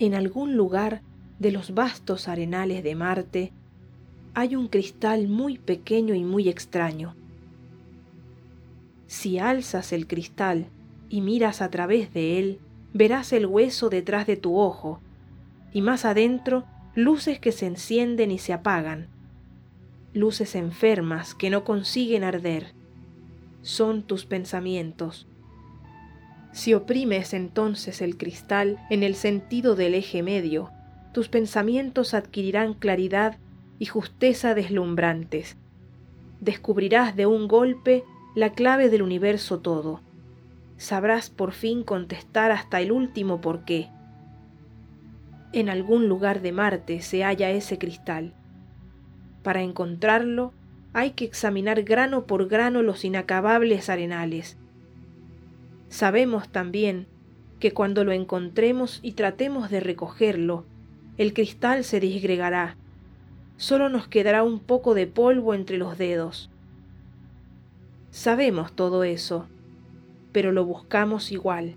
En algún lugar de los vastos arenales de Marte hay un cristal muy pequeño y muy extraño. Si alzas el cristal y miras a través de él, verás el hueso detrás de tu ojo, y más adentro luces que se encienden y se apagan, luces enfermas que no consiguen arder. Son tus pensamientos. Si oprimes entonces el cristal en el sentido del eje medio, tus pensamientos adquirirán claridad y justeza deslumbrantes. Descubrirás de un golpe la clave del universo todo. Sabrás por fin contestar hasta el último por qué. En algún lugar de Marte se halla ese cristal. Para encontrarlo hay que examinar grano por grano los inacabables arenales. Sabemos también que cuando lo encontremos y tratemos de recogerlo, el cristal se disgregará solo nos quedará un poco de polvo entre los dedos. Sabemos todo eso, pero lo buscamos igual.